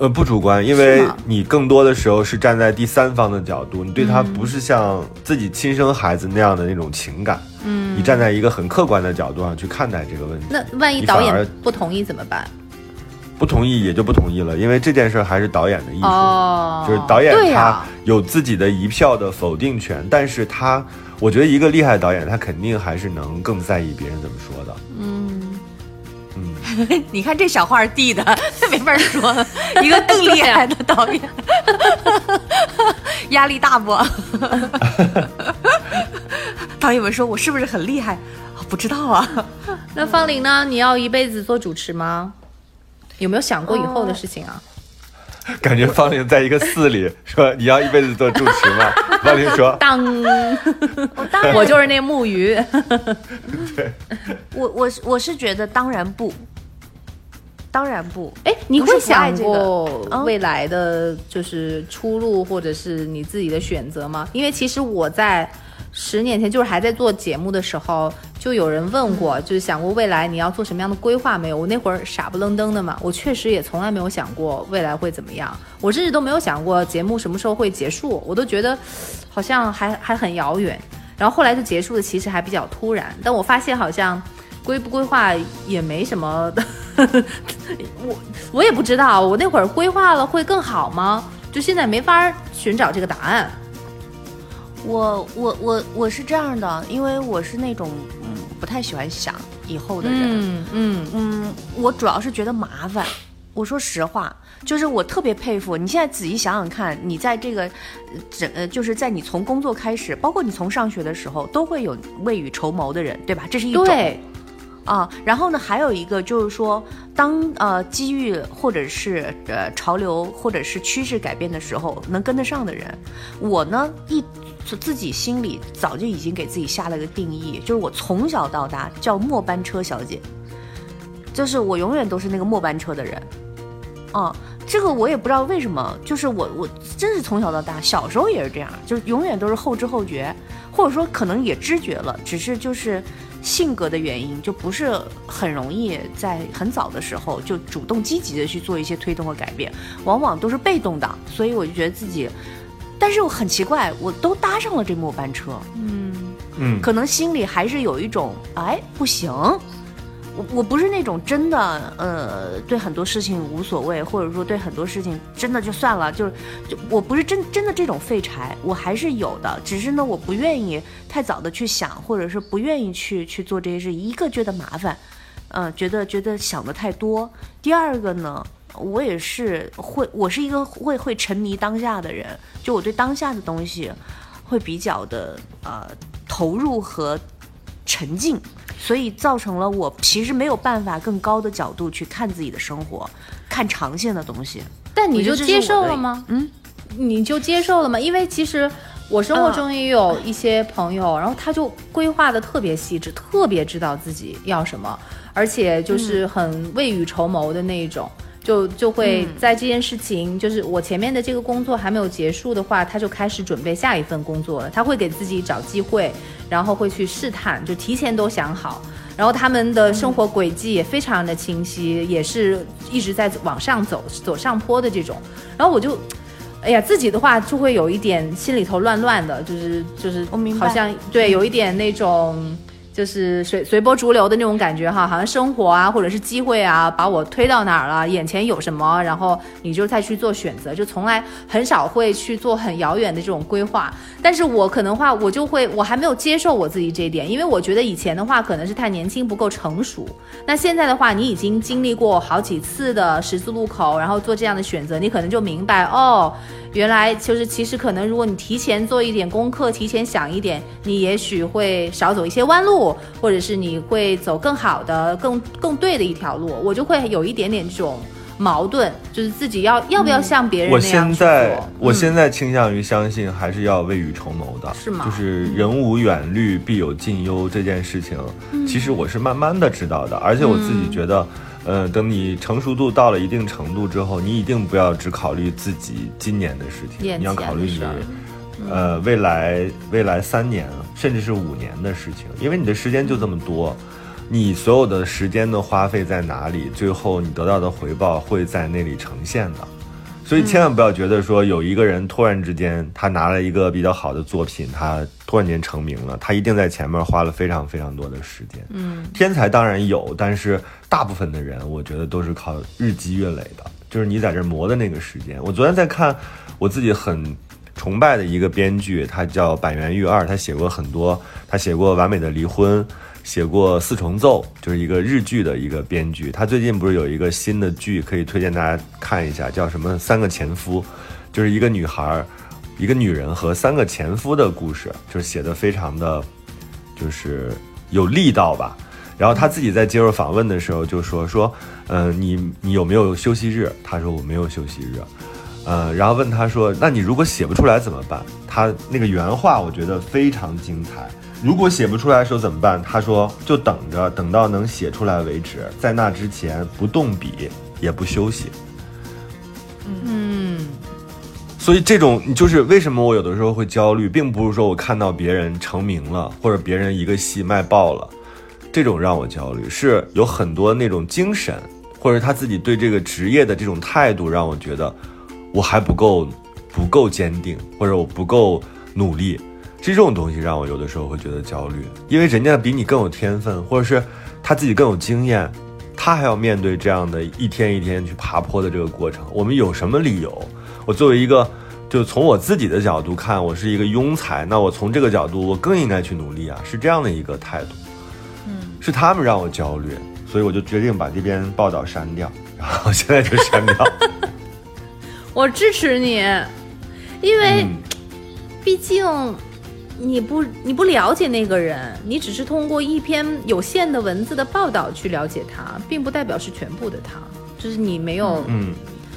呃，不主观，因为你更多的时候是站在第三方的角度，你对他嗯不是像自己亲生孩子那样的那种情感，嗯，你站在一个很客观的角度上去看待这个问题。那万一导演不同意怎么办？不同意也就不同意了，因为这件事儿还是导演的艺术，哦，就是导演他有自己的一票的否定权，但是他，我觉得一个厉害的导演，他肯定还是能更在意别人怎么说的。[LAUGHS] 你看这小话递的，[LAUGHS] 没法说了。[LAUGHS] 一个更厉害的导演，压力大不？导演们说我是不是很厉害？啊不知道啊。那方玲呢？你要一辈子做主持吗？有没有想过以后的事情啊？[LAUGHS] 感觉方玲在一个寺里 [LAUGHS] 说你要一辈子做住持吗？[LAUGHS] 方玲说当，我当然我就是那木鱼。我我是我是觉得当然不，当然不。哎，你会想过嗯未来的就是出路，或者是你自己的选择吗？因为其实我在十年前，就是还在做节目的时候，就有人问过，就是想过未来你要做什么样的规划没有？我那会儿傻不愣登的嘛，我确实也从来没有想过未来会怎么样，我甚至都没有想过节目什么时候会结束，我都觉得好像还还很遥远。然后后来就结束的其实还比较突然，但我发现好像规不规划也没什么，我我也不知道，我那会儿规划了会更好吗？就现在没法寻找这个答案。我我我我是这样的，因为我是那种嗯不太喜欢想以后的人。嗯嗯，嗯，我主要是觉得麻烦。我说实话，就是我特别佩服你。现在仔细想想看，你在这个呃整呃，就是在你从工作开始，包括你从上学的时候，都会有未雨绸缪的人，对吧？这是一种。对，啊，然后呢，还有一个就是说，当呃机遇或者是呃潮流或者是趋势改变的时候，能跟得上的人，我呢一自己心里早就已经给自己下了个定义，就是我从小到大叫末班车小姐，就是我永远都是那个末班车的人，啊。这个我也不知道为什么，就是我我真是从小到大，小时候也是这样，就永远都是后知后觉，或者说可能也知觉了，只是就是性格的原因，就不是很容易在很早的时候就主动积极的去做一些推动和改变，往往都是被动的，所以我就觉得自己，但是我很奇怪，我都搭上了这末班车，嗯。嗯，可能心里还是有一种哎不行，我我不是那种真的呃对很多事情无所谓，或者说对很多事情真的就算了，就是就我不是真真的这种废柴，我还是有的，只是呢我不愿意太早的去想，或者是不愿意去去做这些事，一个觉得麻烦，嗯、觉得觉得想的太多，第二个呢。我也是会，我是一个会会沉迷当下的人，就我对当下的东西会比较的呃投入和沉浸，所以造成了我其实没有办法更高的角度去看自己的生活，看长线的东西。但你就接受了吗？嗯，你就接受了吗？因为其实我生活中也有一些朋友，然后他就规划的特别细致，特别知道自己要什么，而且就是很未雨绸缪的那一种。就就会在这件事情，就是我前面的这个工作还没有结束的话，他就开始准备下一份工作了。他会给自己找机会，然后会去试探，就提前都想好。然后他们的生活轨迹也非常的清晰，也是一直在往上走，走上坡的这种。然后我就，哎呀，自己的话就会有一点心里头乱乱的，就是就是，我明白好像对，有一点那种。就是随随波逐流的那种感觉哈，好像生活啊，或者是机会啊，把我推到哪儿了，眼前有什么，然后你就再去做选择，就从来很少会去做很遥远的这种规划。但是我可能话，我就会，我还没有接受我自己这一点，因为我觉得以前的话可能是太年轻不够成熟。那现在的话，你已经经历过好几次的十字路口，然后做这样的选择，你可能就明白哦，原来就是其实可能如果你提前做一点功课，提前想一点，你也许会少走一些弯路，或者是你会走更好的、更更对的一条路。我就会有一点点这种矛盾，就是自己要要不要像别人我那样我现在做我嗯现在倾向于相信还是要未雨绸缪的，是吗就是人无远虑，必有近忧这件事情，嗯其实我是慢慢的知道的，而且我自己觉得。呃，等你成熟度到了一定程度之后，你一定不要只考虑自己今年的事情，你要考虑你呃未来未来三年甚至是五年的事情，因为你的时间就这么多，你所有的时间的花费在哪里，最后你得到的回报会在那里呈现的。所以千万不要觉得说有一个人突然之间他拿了一个比较好的作品，他突然间成名了，他一定在前面花了非常非常多的时间。嗯，天才当然有，但是大部分的人我觉得都是靠日积月累的，就是你在这磨的那个时间。我昨天在看我自己很崇拜的一个编剧，他叫板垣裕二，他写过很多，他写过《完美的离婚》。写过《四重奏》，就是一个日剧的一个编剧。他最近不是有一个新的剧，可以推荐大家看一下，叫什么《三个前夫》，就是一个女孩、一个女人和三个前夫的故事，就是写的非常的，就是有力道吧。然后他自己在接受访问的时候就说说，嗯、你你有没有休息日？他说我没有休息日。呃，然后问他说，那你如果写不出来怎么办？他那个原话我觉得非常精彩。如果写不出来的时候怎么办？他说就等着，等到能写出来为止，在那之前不动笔，也不休息。嗯，所以这种就是为什么我有的时候会焦虑，并不是说我看到别人成名了，或者别人一个戏卖爆了，这种让我焦虑，是有很多那种精神，或者他自己对这个职业的这种态度，让我觉得我还不够不够坚定，或者我不够努力。这种东西让我有的时候会觉得焦虑，因为人家比你更有天分，或者是他自己更有经验，他还要面对这样的一天一天去爬坡的这个过程。我们有什么理由？我作为一个，就从我自己的角度看，我是一个庸才，那我从这个角度，我更应该去努力啊，是这样的一个态度。嗯，是他们让我焦虑，所以我就决定把这篇报道删掉，然后现在就删掉。[LAUGHS] 我支持你，因为嗯毕竟你不你不了解那个人，你只是通过一篇有限的文字的报道去了解他，并不代表是全部的他，就是你没有嗯，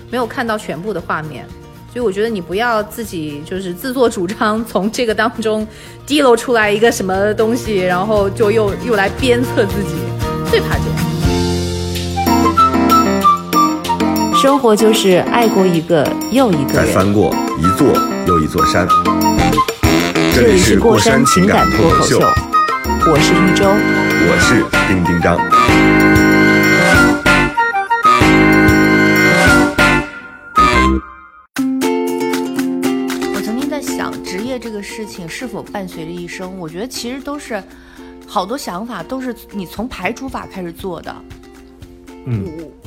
没有看到全部的画面。所以我觉得你不要自己就是自作主张，从这个当中滴漏出来一个什么东西，然后就又又来鞭策自己，最怕这样。生活就是爱过一个又一个人。再翻过一座又一座山。这里是过山情感脱口秀，我是玉州。我是丁丁张。我曾经在想，职业这个事情是否伴随着一生？我觉得其实都是好多想法都是你从排除法开始做的。嗯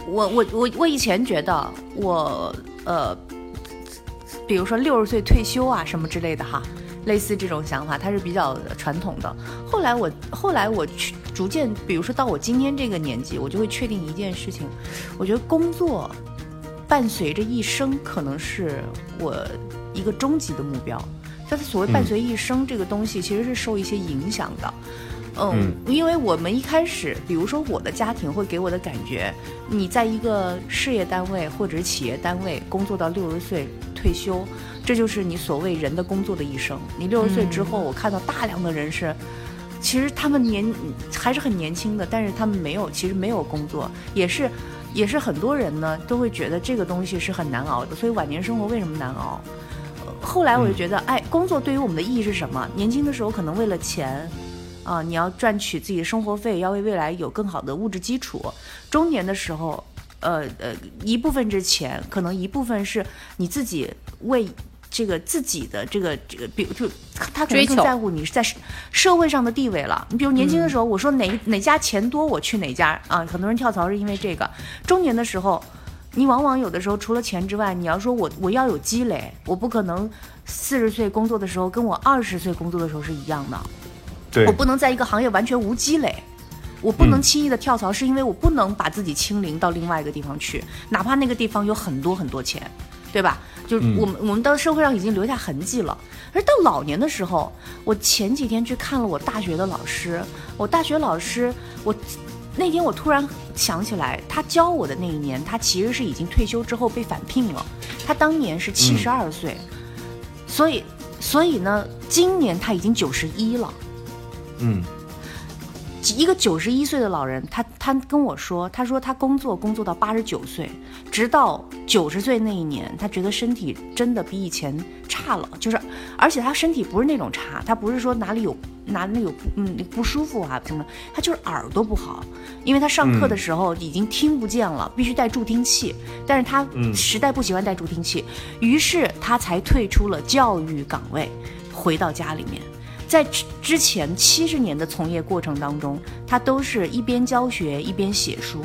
我我我我我以前觉得我呃，比如说六十岁退休啊什么之类的哈，类似这种想法，它是比较传统的。后来我后来我去逐渐，比如说到我今天这个年纪，我就会确定一件事情，我觉得工作伴随着一生，可能是我一个终极的目标。但是所谓伴随一生这个东西，其实是受一些影响的。嗯，因为我们一开始，比如说我的家庭会给我的感觉，你在一个事业单位或者是企业单位工作到六十岁退休，这就是你所谓人的工作的一生。你六十岁之后，我看到大量的人是，其实他们年还是很年轻的，但是他们没有，其实没有工作，也是，也是很多人呢都会觉得这个东西是很难熬的。所以晚年生活为什么难熬？呃后来我就觉得，哎，工作对于我们的意义是什么？年轻的时候可能为了钱，啊、你要赚取自己的生活费，要为未来有更好的物质基础。中年的时候，呃呃，一部分是钱，可能一部分是你自己为这个自己的这个这个，比如就他可能更在乎你是在社社会上的地位了。你比如年轻的时候，我说哪哪家钱多，我去哪家啊。很多人跳槽是因为这个。中年的时候，你往往有的时候除了钱之外，你要说我我要有积累，我不可能四十岁工作的时候跟我二十岁工作的时候是一样的。对我，不能在一个行业完全无积累，我不能轻易的跳槽，是因为我不能把自己清零到另外一个地方去，哪怕那个地方有很多很多钱，对吧？就是我们、我们到社会上已经留下痕迹了。而到老年的时候，我前几天去看了我大学的老师，我大学老师，我那天我突然想起来，他教我的那一年，他其实是已经退休之后被返聘了，他当年是七十二岁，所以所以呢，今年他已经九十一了。嗯，一个九十一岁的老人，他他跟我说，他说他工作工作到八十九岁，直到九十岁那一年，他觉得身体真的比以前差了，就是，而且他身体不是那种差，他不是说哪里有哪里有嗯不舒服啊什么，他就是耳朵不好，因为他上课的时候已经听不见了，必须带助听器，但是他实在不喜欢带助听器，于是他才退出了教育岗位，回到家里面。在之之前七十年的从业过程当中，他都是一边教学一边写书。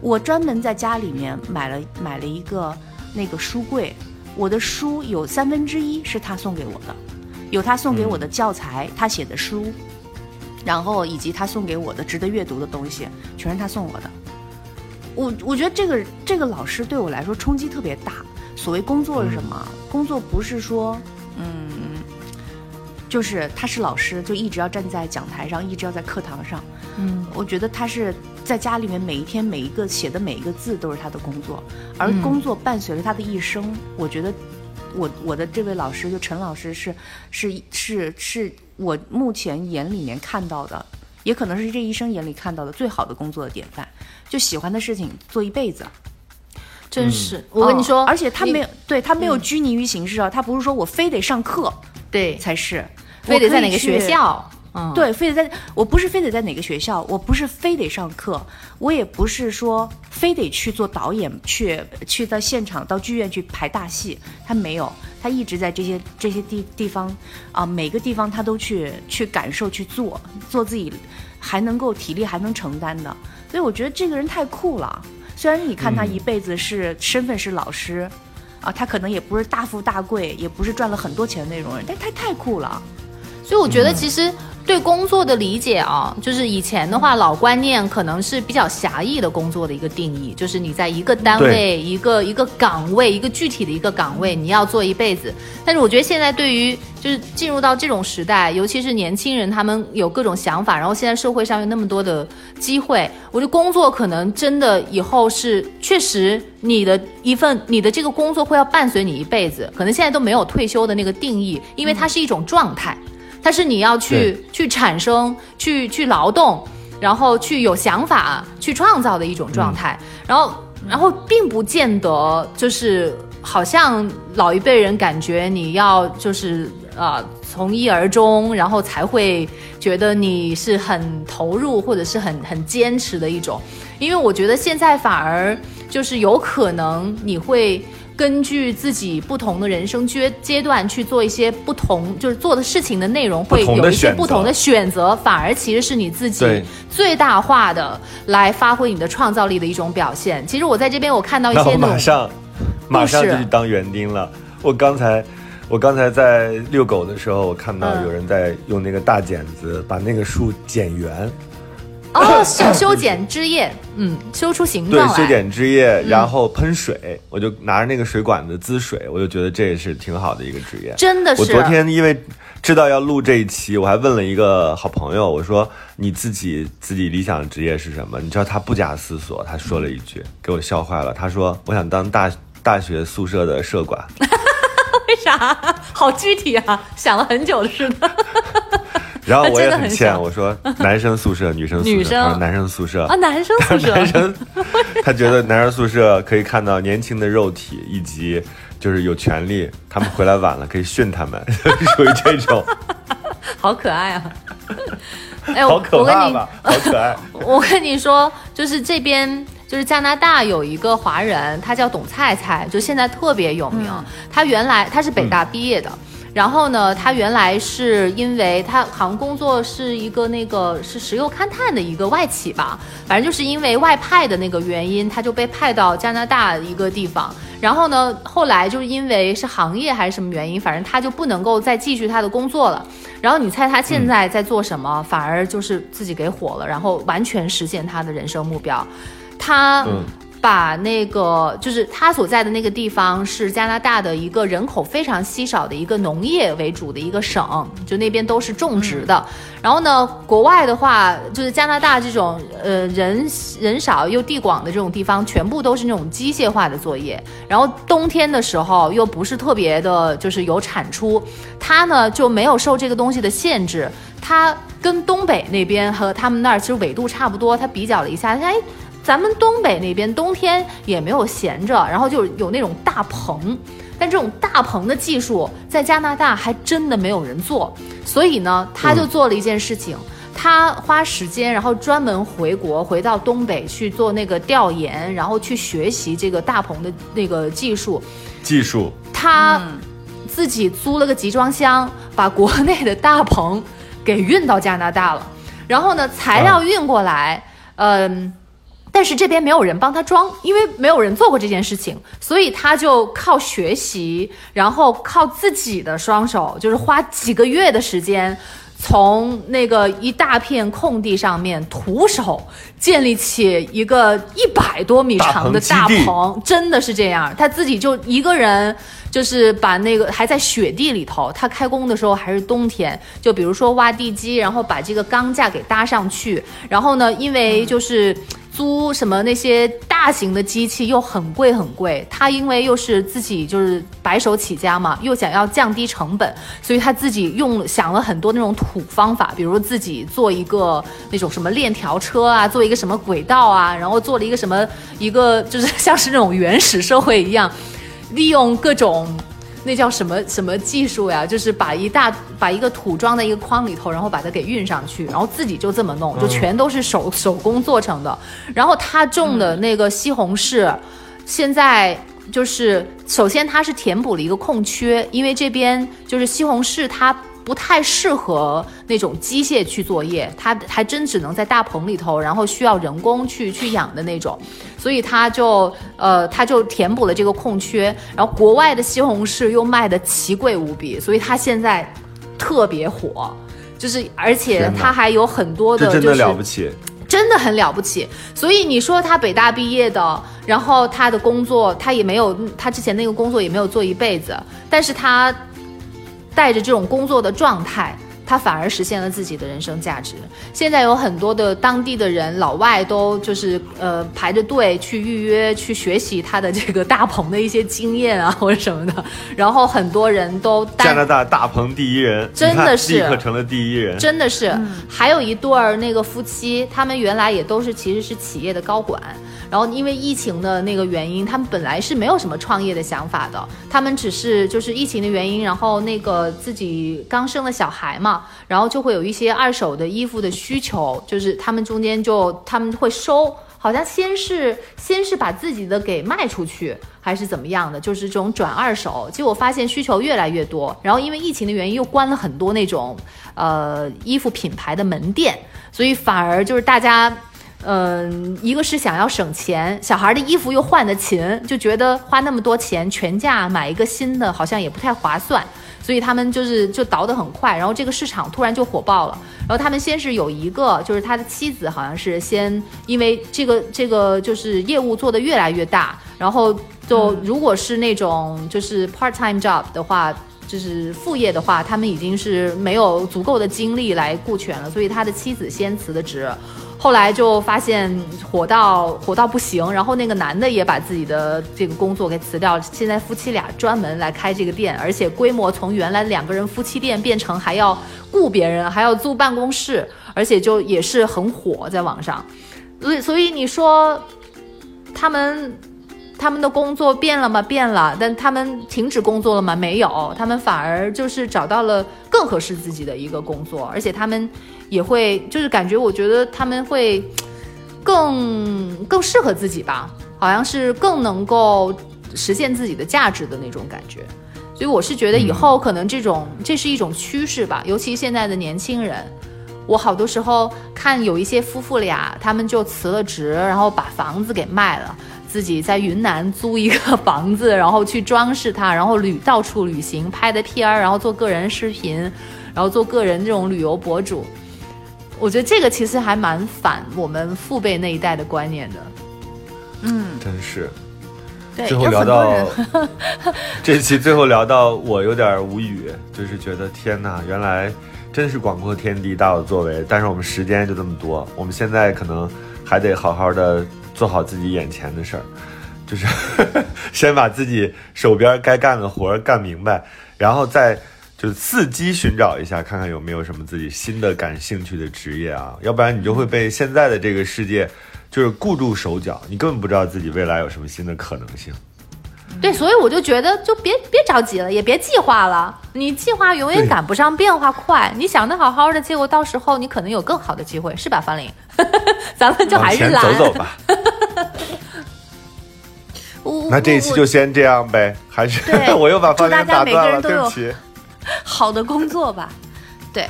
我专门在家里面买了买了一个那个书柜，我的书有三分之一是他送给我的，有他送给我的教材，他写的书，然后以及他送给我的值得阅读的东西，全是他送我的。我我觉得这个这个老师对我来说冲击特别大。所谓工作是什么？工作不是说，嗯，就是他是老师，就一直要站在讲台上，一直要在课堂上。嗯，我觉得他是在家里面每一天每一个写的每一个字都是他的工作，而嗯工作伴随着他的一生。我觉得我我的这位老师就陈老师是是是是我目前眼里面看到的，也可能是这一生眼里看到的最好的工作的典范。就喜欢的事情做一辈子。真是，我跟你说，哦而且他没有对他没有拘泥于形式啊，他不是说我非得上课对，才是，非得在哪个学校，嗯，对，非得在，我不是非得在哪个学校，我不是非得上课，我也不是说非得去做导演，去去到现场到剧院去排大戏，他没有，他一直在这些这些地地方啊、每个地方他都去去感受去做，做自己还能够体力还能承担的，所以我觉得这个人太酷了。虽然你看他一辈子是、身份是老师，啊，他可能也不是大富大贵，也不是赚了很多钱的那种人，但他太酷了。所以我觉得其实对工作的理解啊，就是以前的话老观念可能是比较狭义的工作的一个定义，就是你在一个单位、一个一个岗位、一个具体的一个岗位，你要做一辈子。但是我觉得现在对于就是进入到这种时代，尤其是年轻人，他们有各种想法，然后现在社会上有那么多的机会，我觉得工作可能真的以后是确实你的一份你的这个工作会要伴随你一辈子，可能现在都没有退休的那个定义，因为它是一种状态。它是你要去去产生、去去劳动，然后去有想法、去创造的一种状态。然后，然后并不见得就是好像老一辈人感觉你要就是呃从一而终，然后才会觉得你是很投入或者是很很坚持的一种。因为我觉得现在反而就是有可能你会。根据自己不同的人生阶阶段去做一些不同，就是做的事情的内容会有一些不同的选择，反而其实是你自己最大化的来发挥你的创造力的一种表现。其实我在这边我看到一些那种马上马上就去当园丁了。我刚才我刚才在遛狗的时候，我看到嗯。有人在用那个大剪子把那个树剪圆，哦 [LAUGHS] 修修剪枝叶，嗯，修出形状，来。修剪枝叶，然后喷水，我就拿着那个水管子滋水，我就觉得这也是挺好的一个职业。真的是。我昨天因为知道要录这一期，我还问了一个好朋友，我说你自己自己理想的职业是什么？你知道他不假思索，他说了一句，给我笑坏了。他说我想当大 [LAUGHS] 大学宿舍的舍管。[LAUGHS] 为啥？好具体啊，想了很久似的。然后我也很很欠，我说男生宿舍、[LAUGHS] 女生宿舍，男生宿舍啊，。男生宿舍 [LAUGHS] 男生，他觉得男生宿舍可以看到年轻的肉体，以及就是有权利，他们回来晚了可以训他们，[LAUGHS] 属于这种。好可爱啊！哎，好我我跟你可怕吧？好可爱。我跟你说，就是这边就是加拿大有一个华人，他叫董菜菜，就现在特别有名。他原来他是北大毕业的。然后呢，他原来是因为他好像工作是一个那个是石油勘探的一个外企吧，反正就是因为外派的那个原因，他就被派到加拿大一个地方。然后呢，后来就是因为是行业还是什么原因，反正他就不能够再继续他的工作了。然后你猜他现在在做什么？反而就是自己给火了，然后完全实现他的人生目标。他把那个就是他所在的那个地方是加拿大的一个人口非常稀少的一个农业为主的一个省，就那边都是种植的。然后呢，国外的话，就是加拿大这种呃人人少又地广的这种地方，全部都是那种机械化的作业。然后冬天的时候又不是特别的，就是有产出，它呢就没有受这个东西的限制。它跟东北那边和他们那儿其实纬度差不多，他比较了一下，哎。咱们东北那边冬天也没有闲着，然后就有那种大棚，但这种大棚的技术在加拿大还真的没有人做，所以呢，他就做了一件事情，他花时间，然后专门回国，回到东北去做那个调研，然后去学习这个大棚的那个技术，技术。他自己租了个集装箱，把国内的大棚给运到加拿大了。然后呢，材料运过来，嗯、但是这边没有人帮他装，因为没有人做过这件事情，所以他就靠学习，然后靠自己的双手，就是花几个月的时间。从那个一大片空地上面徒手建立起一个一百多米长的大棚，真的是这样。他自己就一个人，就是把那个还在雪地里头，他开工的时候还是冬天，就比如说挖地基，然后把这个钢架给搭上去，然后呢，因为就是。租什么那些大型的机器又很贵很贵，他因为又是自己就是白手起家嘛，又想要降低成本，所以他自己用想了很多那种土方法，比如自己做一个那种什么链条车啊，做一个什么轨道啊，然后做了一个什么一个就是像是那种原始社会一样，利用各种。那叫什么什么技术呀？就是把一大把一个土装在一个筐里头，然后把它给运上去，然后自己就这么弄，就全都是手、手工做成的。然后他种的那个西红柿，现在就是首先它是填补了一个空缺，因为这边就是西红柿它。不太适合那种机械去作业，它还真只能在大棚里头，然后需要人工去去养的那种，所以它就呃，它就填补了这个空缺。然后国外的西红柿又卖的奇贵无比，所以它现在特别火，就是而且天哪它还有很多的，这真的就是了不起。真的很了不起。所以你说他北大毕业的，然后他的工作他也没有，他之前那个工作也没有做一辈子，但是他带着这种工作的状态。他反而实现了自己的人生价值。现在有很多的当地的人，老外都就是呃排着队去预约去学习他的这个大棚的一些经验啊或者什么的，然后很多人都加拿大大棚第一人，真的是立刻成了第一人。真的是，还有一对儿那个夫妻，他们原来也都是其实是企业的高管，然后因为疫情的那个原因，他们本来是没有什么创业的想法的，他们只是就是疫情的原因，然后那个自己刚生了小孩嘛，然后就会有一些二手的衣服的需求，就是他们中间就他们会收。好像先是先是把自己的给卖出去，还是怎么样的，就是这种转二手。结果发现需求越来越多，然后因为疫情的原因，又关了很多那种呃衣服品牌的门店，所以反而就是大家。嗯，一个是想要省钱，小孩的衣服又换得勤，就觉得花那么多钱全价买一个新的，好像也不太划算，所以他们就是就倒得很快，然后这个市场突然就火爆了。然后他们先是有一个，就是他的妻子好像是先因为这个这个就是业务做得越来越大，然后就如果是那种就是 part time job 的话。就是副业的话，他们已经是没有足够的精力来顾全了，所以他的妻子先辞的职，后来就发现火到火到不行，然后那个男的也把自己的这个工作给辞掉，现在夫妻俩专门来开这个店，而且规模从原来两个人夫妻店变成还要雇别人，还要租办公室，而且就也是很火在网上，所以所以你说他们他们的工作变了吗？变了，但他们停止工作了吗？没有，他们反而就是找到了更合适自己的一个工作，而且他们也会就是感觉，我觉得他们会更更适合自己吧，好像是更能够实现自己的价值的那种感觉。所以我是觉得以后可能这种、这是一种趋势吧，尤其现在的年轻人。我好多时候看有一些夫妇俩，他们就辞了职，然后把房子给卖了，自己在云南租一个房子，然后去装饰它，然后旅到处旅行，拍的片儿，然后做个人视频，然后做个人这种旅游博主。我觉得这个其实还蛮反我们父辈那一代的观念的。嗯真是。对，最后聊到这期，最后聊到我有点无语，就是觉得天哪，原来真是广阔天地大有作为，但是我们时间就这么多，我们现在可能还得好好的做好自己眼前的事儿，就是 [LAUGHS] 先把自己手边该干的活儿干明白，然后再。就伺机寻找一下，看看有没有什么自己新的感兴趣的职业啊，要不然你就会被现在的这个世界就是固住手脚，你根本不知道自己未来有什么新的可能性。对，所以我就觉得，就别别着急了，也别计划了。你计划永远赶不上变化快。你想的好好的，结果到时候你可能有更好的机会，是吧，方玲？[LAUGHS] 咱们就还是懒。走走吧。我那这一期就先这样呗，还是对 [LAUGHS] 我又把方言祝大家每个打断了，人都有对不起。好的工作吧。对，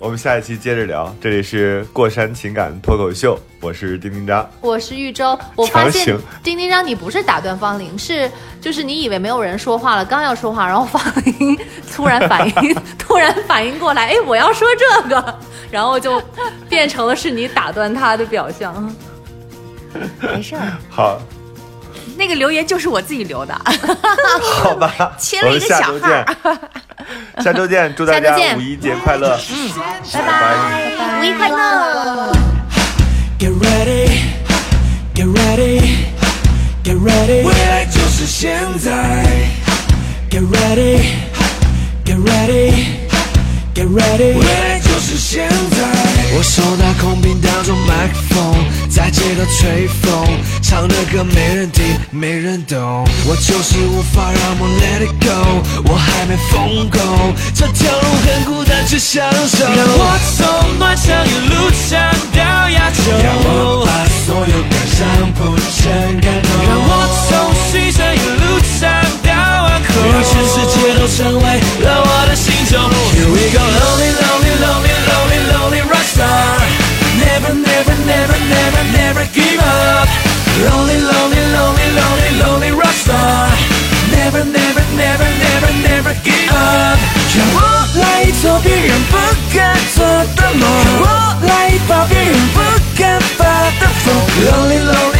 我们下一期接着聊，这里是过山情感脱口秀，我是丁丁张。我是玉州，我发现丁丁张你不是打断方玲，是就是你以为没有人说话了，刚要说话，然后方玲突然反应，[LAUGHS] 突然反应过来，哎，我要说这个，然后就变成了是你打断他的表象。[LAUGHS] 没事儿，好，那个留言就是我自己留的。[LAUGHS] 好吧，切了一个小号见，下周见，祝大家五一节快乐，嗯，拜拜。五一快乐！Get ready, get ready, get ready，未来就是现在。Get ready, get ready, get ready，未来就是现在。我手拿空瓶当作麦克风，在街头吹风，唱的歌没人听，没人懂。我就是无法让梦 let it go，我还没疯够，这条路很孤单，却享受。让我从暖场一路唱到亚洲，让我把所有感伤谱成感动，让我从西山一路唱让全世界都成为了我的心中。Here we go, lonely, lonely, lonely, lonely, lonely rockstar. Never, never, never, never, never give up. Lonely, lonely, lonely, lonely, lonely rockstar. Never, never, never, never, never give up. 让我来做别人不敢做的梦，让我来发别人不敢发的疯。Lonely, lonely,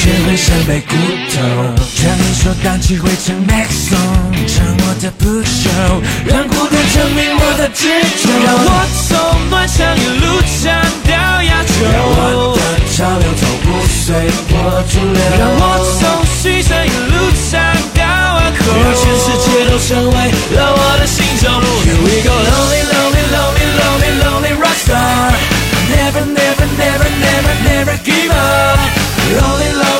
很可爱却会像被骨头。让你说荡气回成 Max song，唱我的不朽，让孤单证明我的执着。让我从暖场一路唱到亚洲，让我的潮流从不随波逐流。让我从西山一路唱到湾口，让全世界都成为了我的心中。Here we go, lonely, lonely, lonely, lonely, lonely rockstar. Never, never, never, never, never give up. Only love